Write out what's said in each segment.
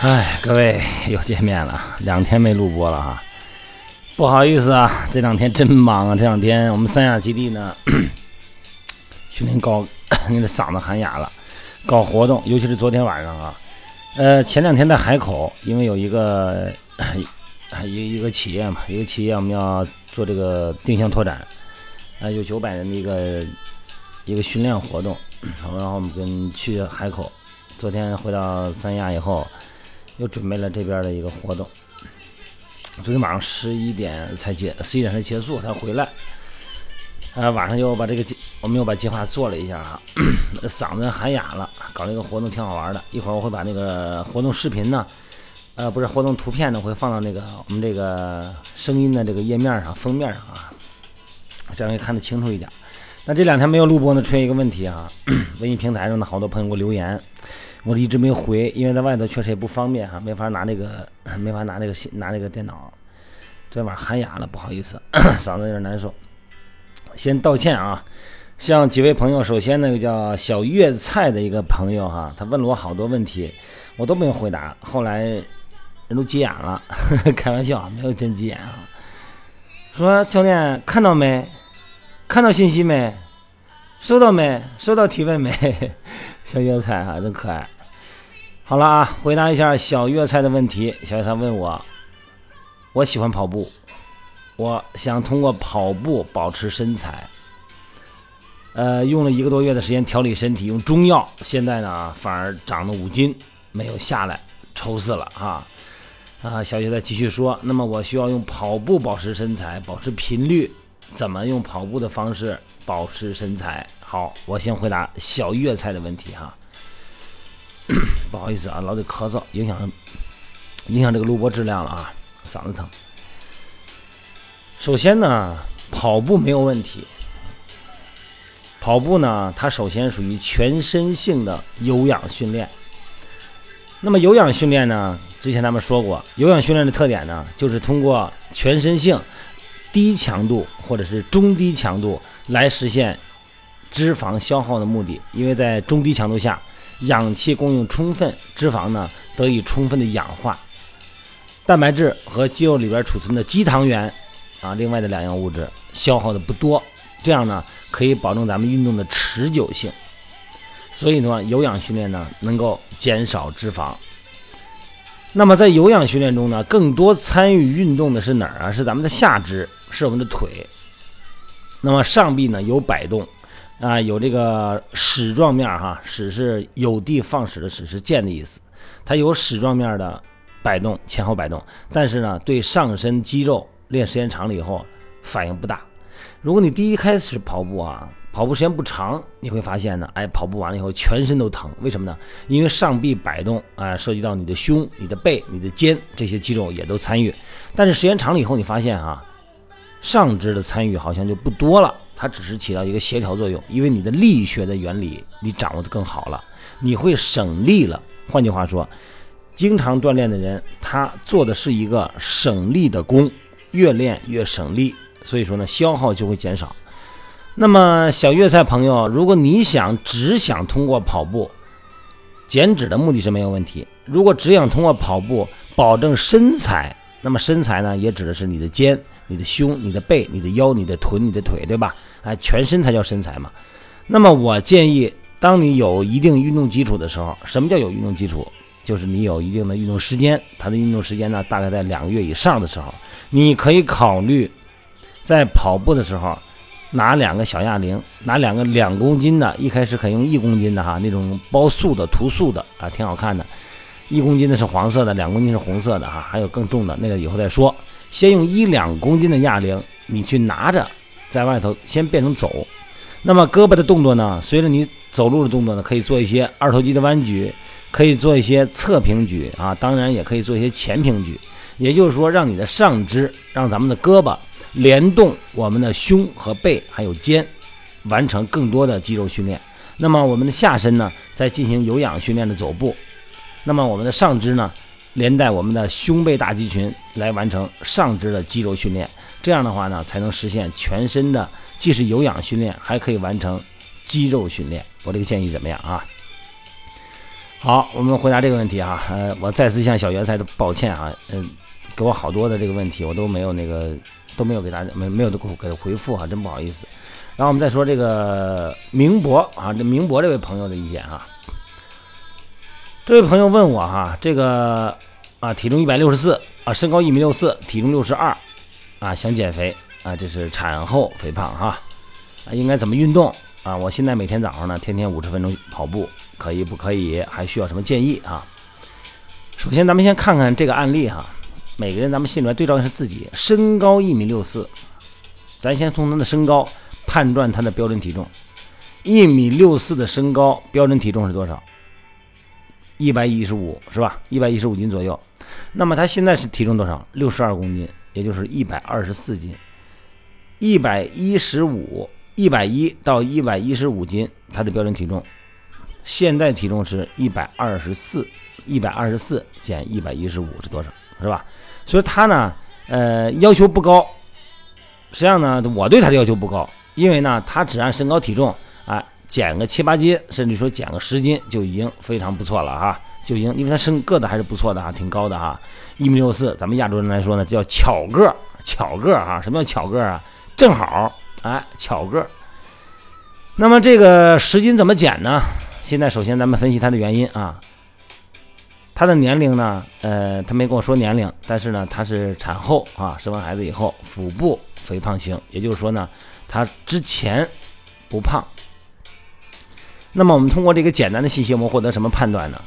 哎，各位又见面了，两天没录播了哈，不好意思啊，这两天真忙啊。这两天我们三亚基地呢，训练搞，你的嗓子喊哑了，搞活动，尤其是昨天晚上啊，呃，前两天在海口，因为有一个 一一个企业嘛，一个企业我们要做这个定向拓展，啊，有九百人的一个一个训练活动，然后我们跟去海口，昨天回到三亚以后。又准备了这边的一个活动，昨天晚上十一点才结，十一点才结束才回来。啊，晚上又把这个计，我们又把计划做了一下啊，嗓子喊哑了，搞这个活动挺好玩的。一会儿我会把那个活动视频呢，呃，不是活动图片呢，会放到那个我们这个声音的这个页面上、封面上啊，这样会看得清楚一点。那这两天没有录播呢，出现一个问题啊，微信平台上的好多朋友给我留言。我一直没回，因为在外头确实也不方便哈，没法拿那个，没法拿那个拿那个电脑。昨天晚上喊哑了，不好意思，嗓子有点难受，先道歉啊。向几位朋友，首先那个叫小粤菜的一个朋友哈，他问了我好多问题，我都没有回答。后来人都急眼了，开玩笑，没有真急眼啊。说教练看到没？看到信息没？收到没？收到提问没？小粤菜哈，真可爱。好了啊，回答一下小粤菜的问题。小粤菜问我，我喜欢跑步，我想通过跑步保持身材。呃，用了一个多月的时间调理身体，用中药，现在呢反而长了五斤，没有下来，愁死了啊！啊，小粤菜继续说，那么我需要用跑步保持身材，保持频率，怎么用跑步的方式保持身材？好，我先回答小粤菜的问题哈。不好意思啊，老得咳嗽，影响影响这个录播质量了啊，嗓子疼。首先呢，跑步没有问题。跑步呢，它首先属于全身性的有氧训练。那么有氧训练呢，之前咱们说过，有氧训练的特点呢，就是通过全身性、低强度或者是中低强度来实现。脂肪消耗的目的，因为在中低强度下，氧气供应充分，脂肪呢得以充分的氧化，蛋白质和肌肉里边储存的肌糖原啊，另外的两样物质消耗的不多，这样呢可以保证咱们运动的持久性。所以呢，有氧训练呢能够减少脂肪。那么在有氧训练中呢，更多参与运动的是哪儿啊？是咱们的下肢，是我们的腿。那么上臂呢有摆动。啊，有这个矢状面哈，矢是有的放矢的矢，是箭的意思。它有矢状面的摆动，前后摆动，但是呢，对上身肌肉练时间长了以后反应不大。如果你第一开始跑步啊，跑步时间不长，你会发现呢，哎，跑步完了以后全身都疼，为什么呢？因为上臂摆动啊，涉及到你的胸、你的背、你的肩这些肌肉也都参与。但是时间长了以后，你发现啊，上肢的参与好像就不多了。它只是起到一个协调作用，因为你的力学的原理你掌握的更好了，你会省力了。换句话说，经常锻炼的人，他做的是一个省力的功，越练越省力，所以说呢，消耗就会减少。那么小粤菜朋友，如果你想只想通过跑步减脂的目的是没有问题，如果只想通过跑步保证身材。那么身材呢，也指的是你的肩、你的胸、你的背、你的腰、你的臀、你的腿，对吧？哎，全身才叫身材嘛。那么我建议，当你有一定运动基础的时候，什么叫有运动基础？就是你有一定的运动时间，它的运动时间呢，大概在两个月以上的时候，你可以考虑在跑步的时候拿两个小哑铃，拿两个两公斤的，一开始可以用一公斤的哈，那种包塑的、涂塑的啊，挺好看的。一公斤的是黄色的，两公斤是红色的哈，还有更重的那个以后再说。先用一两公斤的哑铃，你去拿着，在外头先变成走。那么胳膊的动作呢？随着你走路的动作呢，可以做一些二头肌的弯举，可以做一些侧平举啊，当然也可以做一些前平举。也就是说，让你的上肢，让咱们的胳膊联动我们的胸和背还有肩，完成更多的肌肉训练。那么我们的下身呢，在进行有氧训练的走步。那么我们的上肢呢，连带我们的胸背大肌群来完成上肢的肌肉训练，这样的话呢，才能实现全身的既是有氧训练，还可以完成肌肉训练。我这个建议怎么样啊？好，我们回答这个问题啊，呃，我再次向小袁菜的抱歉啊，嗯，给我好多的这个问题，我都没有那个都没有给大家没没有给回复啊，真不好意思。然后我们再说这个明博啊，这明博这位朋友的意见啊，这位朋友问我哈，这个啊，体重一百六十四啊，身高一米六四，体重六十二啊，想减肥啊，这是产后肥胖哈，啊，应该怎么运动啊？我现在每天早上呢，天天五十分钟跑步。可以不可以？还需要什么建议啊？首先，咱们先看看这个案例哈。每个人咱们心里面对照的是自己，身高一米六四，咱先从他的身高判断他的标准体重。一米六四的身高，标准体重是多少？一百一十五是吧？一百一十五斤左右。那么他现在是体重多少？六十二公斤，也就是一百二十四斤。一百一十五，一百一到一百一十五斤，他的标准体重。现在体重是一百二十四，一百二十四减一百一十五是多少？是吧？所以他呢，呃，要求不高。实际上呢，我对他的要求不高，因为呢，他只按身高体重啊，减个七八斤，甚至说减个十斤就已经非常不错了哈，就已经，因为他身个子还是不错的哈，挺高的哈，一米六四，咱们亚洲人来说呢，叫巧个，巧个哈。什么叫巧个啊？正好，哎，巧个。那么这个十斤怎么减呢？现在首先咱们分析他的原因啊，他的年龄呢，呃，他没跟我说年龄，但是呢，他是产后啊，生完孩子以后腹部肥胖型，也就是说呢，他之前不胖。那么我们通过这个简单的信息，我们获得什么判断呢？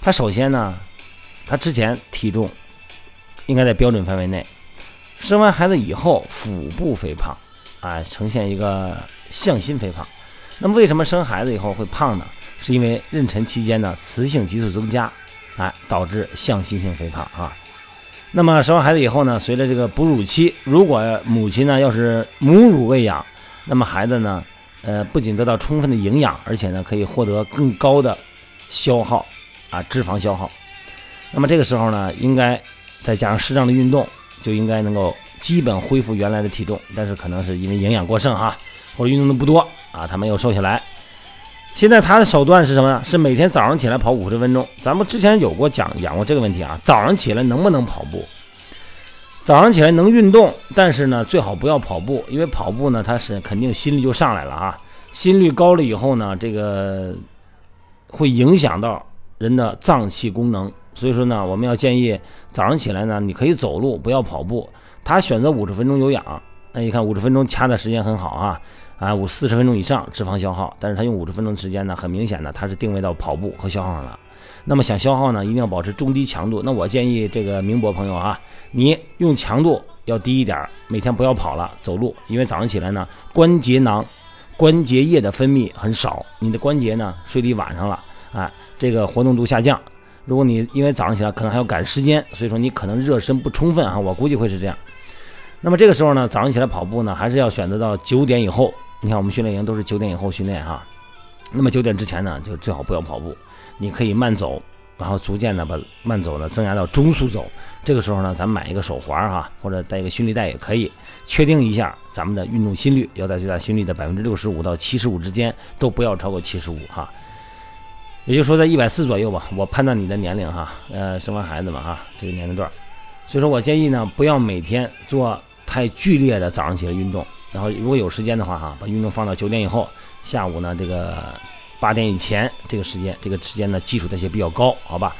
他首先呢，他之前体重应该在标准范围内，生完孩子以后腹部肥胖啊，呈现一个向心肥胖。那么为什么生孩子以后会胖呢？是因为妊娠期间呢，雌性激素增加，哎，导致向心性肥胖啊。那么生完孩子以后呢，随着这个哺乳期，如果母亲呢要是母乳喂养，那么孩子呢，呃，不仅得到充分的营养，而且呢可以获得更高的消耗啊，脂肪消耗。那么这个时候呢，应该再加上适当的运动，就应该能够基本恢复原来的体重。但是可能是因为营养过剩哈，或者运动的不多啊，他没有瘦下来。现在他的手段是什么呢？是每天早上起来跑五十分钟。咱们之前有过讲讲过这个问题啊，早上起来能不能跑步？早上起来能运动，但是呢，最好不要跑步，因为跑步呢，它是肯定心率就上来了啊。心率高了以后呢，这个会影响到人的脏器功能。所以说呢，我们要建议早上起来呢，你可以走路，不要跑步。他选择五十分钟有氧，那你看五十分钟掐的时间很好啊。啊，五四十分钟以上脂肪消耗，但是他用五十分钟时间呢，很明显的他是定位到跑步和消耗上了。那么想消耗呢，一定要保持中低强度。那我建议这个明博朋友啊，你用强度要低一点，每天不要跑了，走路。因为早上起来呢，关节囊、关节液的分泌很少，你的关节呢睡离晚上了，哎，这个活动度下降。如果你因为早上起来可能还要赶时间，所以说你可能热身不充分啊，我估计会是这样。那么这个时候呢，早上起来跑步呢，还是要选择到九点以后。你看，我们训练营都是九点以后训练哈，那么九点之前呢，就最好不要跑步，你可以慢走，然后逐渐的把慢走呢增加到中速走。这个时候呢，咱们买一个手环哈，或者带一个心率带也可以，确定一下咱们的运动心率要在最大心率的百分之六十五到七十五之间，都不要超过七十五哈。也就是说在一百四左右吧，我判断你的年龄哈，呃，生完孩子嘛哈，这个年龄段，所以说我建议呢，不要每天做太剧烈的早上起来运动。然后如果有时间的话，哈，把运动放到九点以后，下午呢这个八点以前这个时间，这个时间呢基础代谢比较高，好吧？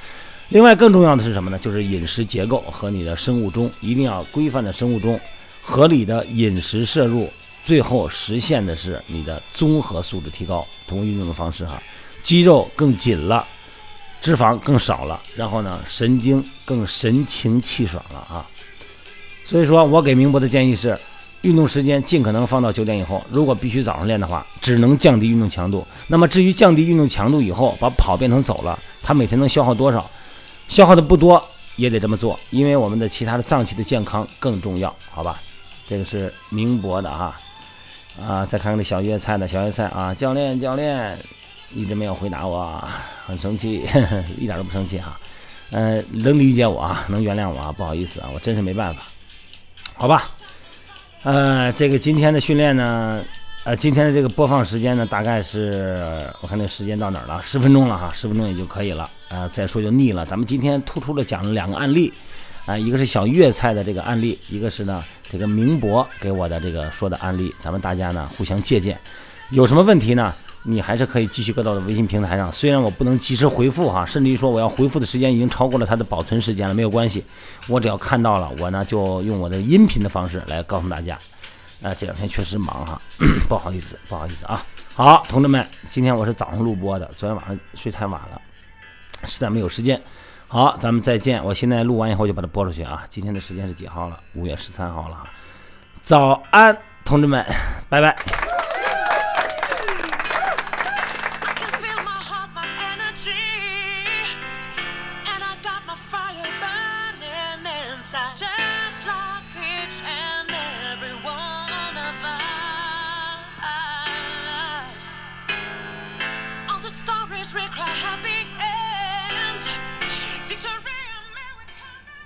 另外更重要的是什么呢？就是饮食结构和你的生物钟一定要规范的生物钟，合理的饮食摄入，最后实现的是你的综合素质提高。通过运动的方式，哈，肌肉更紧了，脂肪更少了，然后呢神经更神清气爽了啊！所以说我给明博的建议是。运动时间尽可能放到九点以后。如果必须早上练的话，只能降低运动强度。那么至于降低运动强度以后，把跑变成走了，他每天能消耗多少？消耗的不多也得这么做，因为我们的其他的脏器的健康更重要，好吧？这个是明博的哈啊，再看看这小粤菜的小粤菜啊，教练教练一直没有回答我，很生气，一点都不生气哈。呃，能理解我啊，能原谅我啊，不好意思啊，我真是没办法，好吧？呃，这个今天的训练呢，呃，今天的这个播放时间呢，大概是我看这时间到哪儿了？十分钟了哈，十分钟也就可以了。啊，再说就腻了。咱们今天突出的讲了两个案例，啊，一个是小粤菜的这个案例，一个是呢这个明博给我的这个说的案例，咱们大家呢互相借鉴。有什么问题呢？你还是可以继续搁到的微信平台上，虽然我不能及时回复哈，甚至于说我要回复的时间已经超过了它的保存时间了，没有关系，我只要看到了，我呢就用我的音频的方式来告诉大家。啊，这两天确实忙哈，不好意思，不好意思啊。好，同志们，今天我是早上录播的，昨天晚上睡太晚了，实在没有时间。好，咱们再见。我现在录完以后就把它播出去啊。今天的时间是几号了？五月十三号了。早安，同志们，拜拜。